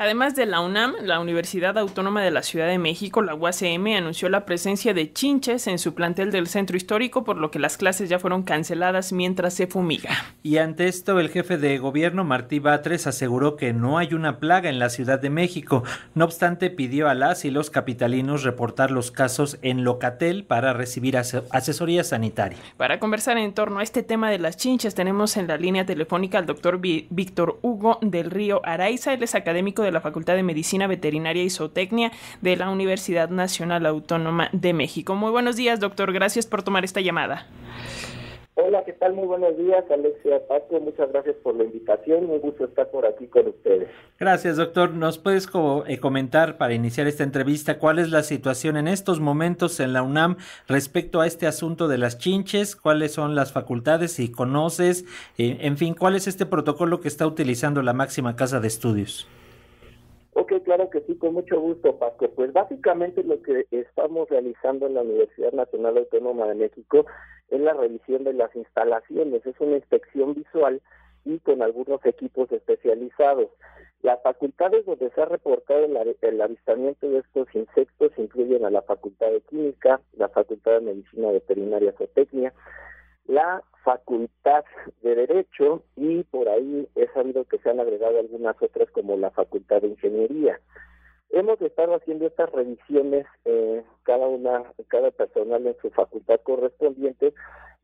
Además de la UNAM, la Universidad Autónoma de la Ciudad de México, la UACM, anunció la presencia de chinches en su plantel del centro histórico, por lo que las clases ya fueron canceladas mientras se fumiga. Y ante esto, el jefe de gobierno, Martí Batres, aseguró que no hay una plaga en la Ciudad de México. No obstante, pidió a las y los capitalinos reportar los casos en Locatel para recibir asesoría sanitaria. Para conversar en torno a este tema de las chinches, tenemos en la línea telefónica al doctor Víctor Hugo del Río Araiza, él es académico de de la Facultad de Medicina Veterinaria y Zootecnia de la Universidad Nacional Autónoma de México. Muy buenos días, doctor. Gracias por tomar esta llamada. Hola, ¿qué tal? Muy buenos días, Alexia Paco. Muchas gracias por la invitación. Un gusto estar por aquí con ustedes. Gracias, doctor. ¿Nos puedes eh, comentar para iniciar esta entrevista cuál es la situación en estos momentos en la UNAM respecto a este asunto de las chinches? ¿Cuáles son las facultades? Si conoces, eh, en fin, ¿cuál es este protocolo que está utilizando la máxima casa de estudios? Ok, claro que sí, con mucho gusto, Paco. Pues básicamente lo que estamos realizando en la Universidad Nacional Autónoma de México es la revisión de las instalaciones, es una inspección visual y con algunos equipos especializados. Las facultades donde se ha reportado el, avistamiento de estos insectos incluyen a la Facultad de Química, la Facultad de Medicina Veterinaria Zootecnia, la Facultad de Derecho y por ahí he sabido que se han agregado algunas otras como la Facultad de Ingeniería. Hemos estado haciendo estas revisiones eh, cada una, cada personal en su facultad correspondiente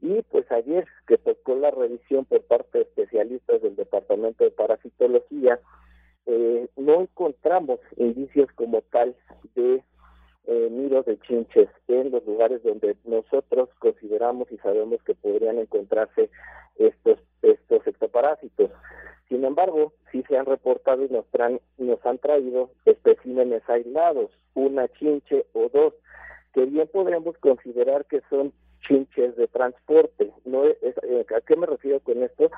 y pues ayer que tocó la revisión por parte de especialistas del Departamento de Parasitología, eh, no encontramos indicios como tal eh, nidos de chinches en los lugares donde nosotros consideramos y sabemos que podrían encontrarse estos estos ectoparásitos. Sin embargo, sí se han reportado y nos, nos han traído especímenes aislados, una chinche o dos, que bien podríamos considerar que son chinches de transporte. No es, eh, ¿A qué me refiero con esto?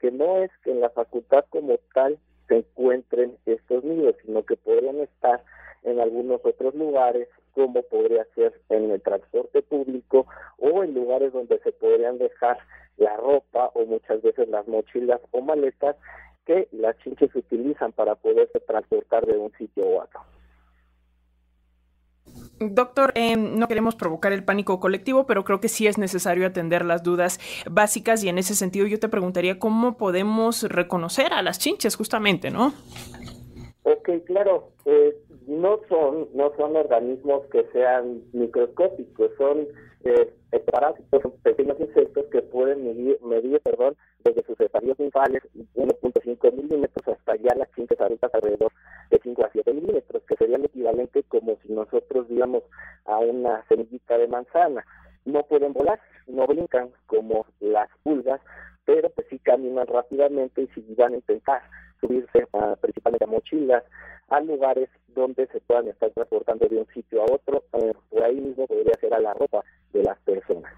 Que no es que en la facultad como tal se encuentren estos nidos, sino que podrían estar en algunos otros lugares, como podría ser en el transporte público o en lugares donde se podrían dejar la ropa o muchas veces las mochilas o maletas que las chinches utilizan para poderse transportar de un sitio a otro. Doctor, eh, no queremos provocar el pánico colectivo, pero creo que sí es necesario atender las dudas básicas y en ese sentido yo te preguntaría cómo podemos reconocer a las chinches justamente, ¿no? Ok, claro. Eh, no son no son organismos que sean microscópicos, son eh, parásitos, pequeños insectos que pueden medir, medir perdón, desde sus estadios infales 1.5 milímetros hasta ya las chinches adultas alrededor de 5 a 7 milímetros, que sería el equivalente como si nosotros viéramos a una semillita de manzana. No pueden volar, no brincan como las pulgas, pero pues sí caminan rápidamente y si van a intentar subirse a, principalmente a mochilas, a lugares donde se puedan estar transportando de un sitio a otro, por ahí mismo podría ser a la ropa de las personas.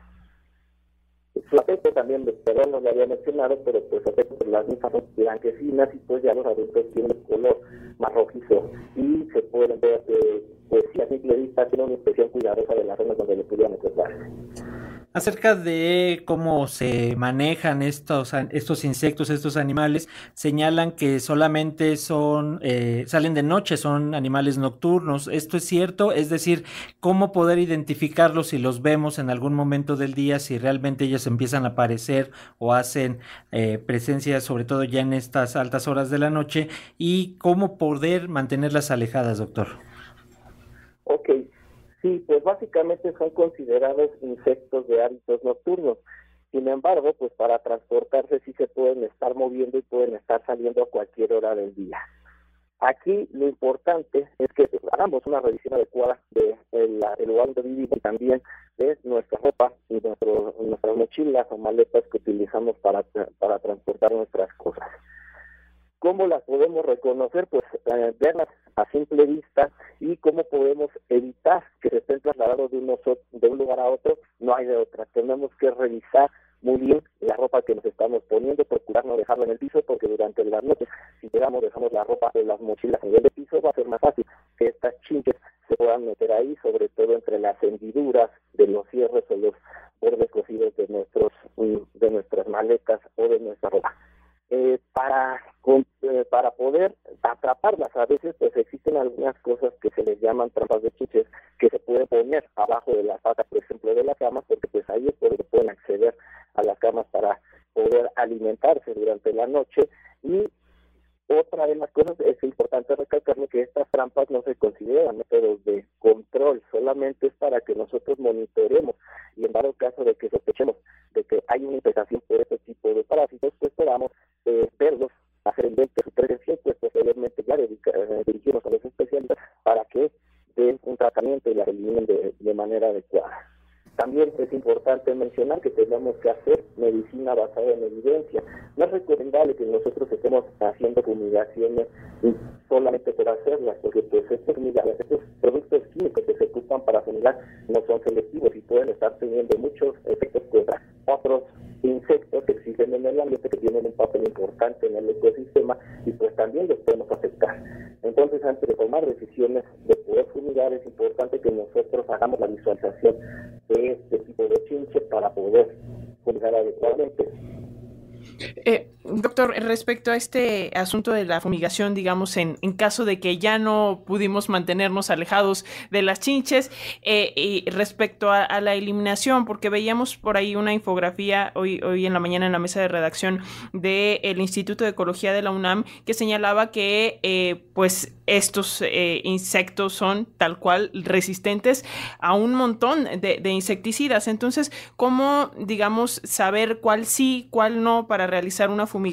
Su aspecto también, perdón, no lo había mencionado, pero pues de las mismas blanquecinas y pues ya los adultos tienen un color más rojizo y se pueden ver, eh, pues si a simple vista tiene una inspección cuidadosa de las zonas donde le pudieran encontrar acerca de cómo se manejan estos, estos insectos, estos animales, señalan que solamente son, eh, salen de noche, son animales nocturnos. ¿Esto es cierto? Es decir, ¿cómo poder identificarlos si los vemos en algún momento del día, si realmente ellos empiezan a aparecer o hacen eh, presencia, sobre todo ya en estas altas horas de la noche? ¿Y cómo poder mantenerlas alejadas, doctor? Ok, Sí, pues básicamente son considerados insectos de hábitos nocturnos. Sin embargo, pues para transportarse sí se pueden estar moviendo y pueden estar saliendo a cualquier hora del día. Aquí lo importante es que hagamos una revisión adecuada de el, lugar donde vivimos y también de nuestra ropa y nuestro, nuestras mochilas o maletas que utilizamos para transportar nuestras cosas. ¿Cómo las podemos reconocer? Pues eh, verlas a simple vista y cómo podemos evitar que se estén trasladando de, de un lugar a otro, no hay de otra. Tenemos que revisar muy bien la ropa que nos estamos poniendo, procurar no dejarla en el piso, porque durante las noches, si llegamos, dejamos la ropa o las mochilas en el piso, va a ser más fácil que estas chinches se puedan meter ahí, sobre todo entre las hendiduras de los cierres o los bordes cosidos de nuestros de nuestras maletas o de nuestra ropa. Eh, para, para poder atraparlas. A veces pues existen algunas cosas que se les llaman trampas de chinches que se pueden poner abajo de la pata, por ejemplo, de las camas, porque pues ahí es donde pueden acceder a las camas para poder alimentarse durante la noche y otra de las cosas es importante recalcarle que estas trampas no se consideran métodos de control, solamente es para que nosotros monitoreemos y en dado caso de que sospechemos de que hay una infestación por este tipo de parásitos, pues podamos eh, verlos, hacer el su presencia pues posteriormente ya eh, dirigirnos a los especialistas para que den un tratamiento y la eliminen de manera adecuada. También es importante mencionar que tenemos que hacer medicina basada en evidencia. No es recomendable que nosotros estemos haciendo fumigaciones solamente por hacerlas, porque pues estos, estos productos químicos que se ocupan para fumigar no son selectivos y pueden estar teniendo muchos efectos contra otros insectos que existen en el ambiente que tienen un papel importante en el ecosistema y pues también los podemos afectar. Entonces, antes de tomar decisiones de poder fumigar, es importante que nosotros hagamos la visualización de este tipo de chinche para poder fumigar adecuadamente. Eh, doctor, respecto a este asunto de la fumigación, digamos, en, en, caso de que ya no pudimos mantenernos alejados de las chinches, eh, y respecto a, la eliminación, porque veíamos por ahí una infografía hoy, hoy en la mañana en la mesa de redacción del Instituto de Ecología de la UNAM que señalaba que, eh, pues, estos eh, insectos son tal cual resistentes a un montón de, de insecticidas. Entonces, ¿cómo, digamos, saber cuál sí, cuál no para realizar una fumigación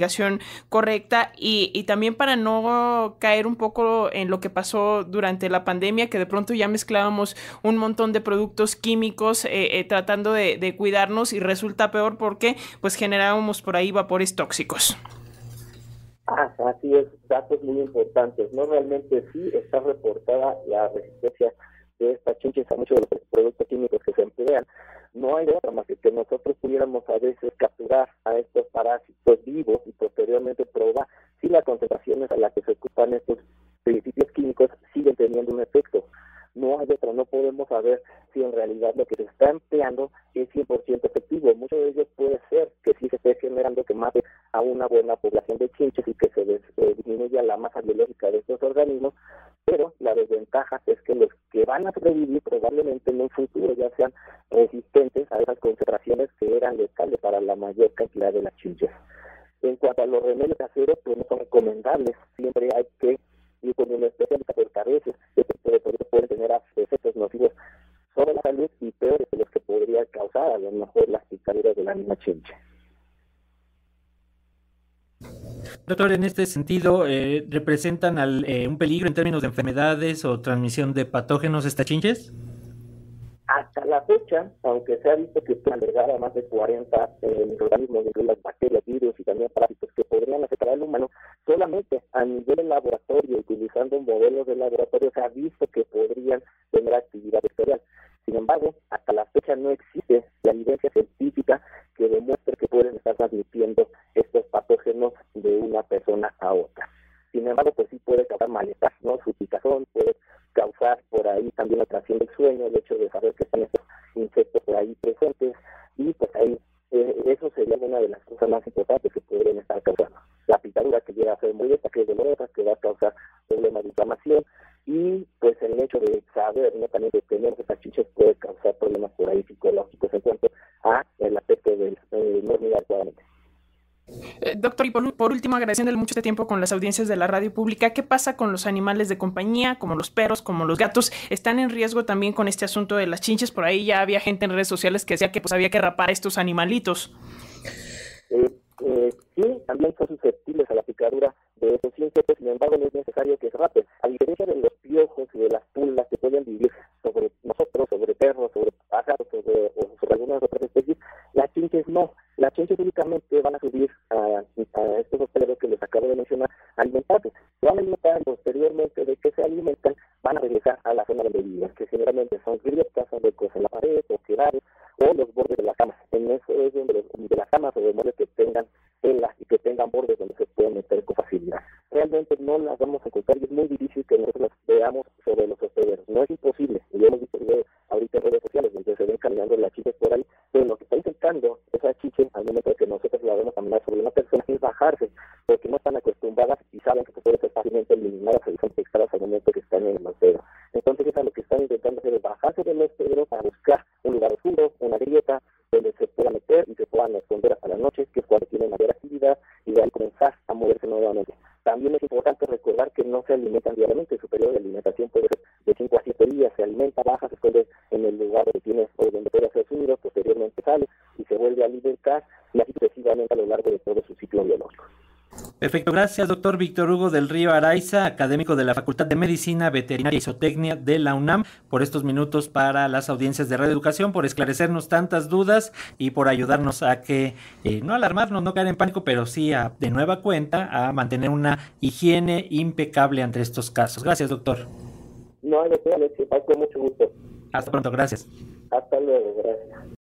correcta y, también para no caer un poco en lo que pasó durante la pandemia, que de pronto ya mezclábamos un montón de productos químicos eh, eh, tratando de, de cuidarnos y resulta peor porque pues generábamos por ahí vapores tóxicos. Ah, así es, datos muy importantes. No realmente sí está reportada la resistencia de estas chinches a muchos de los productos químicos que se emplean, no hay otra más que que nosotros pudiéramos a veces capturar a estos parásitos vivos y posteriormente probar si las concentraciones a las que se ocupan estos principios químicos siguen teniendo un efecto. No hay otra, no podemos saber si en realidad lo que se está empleando es 100% efectivo. Muchos de ellos puede ser que sí se esté generando que mate a una buena población de chinches y que se eh, disminuya la masa biológica de estos organismos, pero la desventaja es que los que van a sobrevivir probablemente en un futuro ya sean a esas concentraciones que eran letales para la mayor cantidad de las chinches. En cuanto a los remedios caseros, pues no son recomendables. Siempre hay que ir con un especialista porque a veces este tipo de tener efectos nocivos sobre la salud y peores de los que podría causar a lo mejor las picaduras de la misma chinche. Doctor, en este sentido, eh, ¿representan al, eh, un peligro en términos de enfermedades o transmisión de patógenos estas chinches? Hasta la fecha, aunque se ha visto que pueden albergar a más de 40 eh, microorganismos, las bacterias, virus y también parásitos que podrían afectar al humano, solamente a nivel de laboratorio, utilizando modelos de laboratorio, se ha visto que podrían tener actividad bacterial. Sin embargo, hasta la fecha no existe la evidencia científica que demuestre que pueden estar transmitiendo estos patógenos de una persona a otra. Sin embargo, pues sí puede causar malestar, ¿no? Su picazón puede causar por ahí también la atracción del sueño, el hecho de saber que están estos insectos por ahí presentes y pues ahí eh, eso sería una de las cosas más importantes que podrían estar causando. La picadura que llega a ser muy que es dolorosa, que va a causar problemas de inflamación y pues el hecho de saber ¿no? también de tener estas chiches puede causar problemas por ahí psicológicos en cuanto a el aspecto del eh, no adecuadamente. Eh, doctor, y por, último, agradeciéndole mucho este tiempo con las audiencias de la radio pública, ¿qué pasa con los animales de compañía, como los perros, como los gatos? ¿Están en riesgo también con este asunto de las chinches? Por ahí ya había gente en redes sociales que decía que pues había que rapar a estos animalitos. Eh, eh, sí, también son susceptibles a la picadura de que se alimentan, van a regresar a la zona donde viven, que generalmente son grietas, son huecos en la pared, o quedares, o los bordes de la cama. En eso es donde de las camas o de muebles que tengan telas y que tengan bordes donde se pueden meter con facilidad. Realmente no las vamos a encontrar y es muy difícil que nosotros las veamos ahí comenzar a moverse nuevamente. También es importante recordar que no se alimentan diariamente, su periodo de alimentación puede ser de 5 a 7 días, se alimenta, baja, se esconde en el lugar donde tiene o donde puede hacer su nido, posteriormente sale y se vuelve a alimentar y así sucesivamente a lo largo de todo su ciclo biológico. Perfecto, gracias doctor Víctor Hugo del Río Araiza, académico de la Facultad de Medicina, Veterinaria y Zootecnia de la UNAM, por estos minutos para las audiencias de Radio Educación, por esclarecernos tantas dudas y por ayudarnos a que, eh, no alarmarnos, no caer en pánico, pero sí a, de nueva cuenta a mantener una higiene impecable ante estos casos. Gracias doctor. No hay de qué, con mucho gusto. Hasta pronto, gracias. Hasta luego, gracias.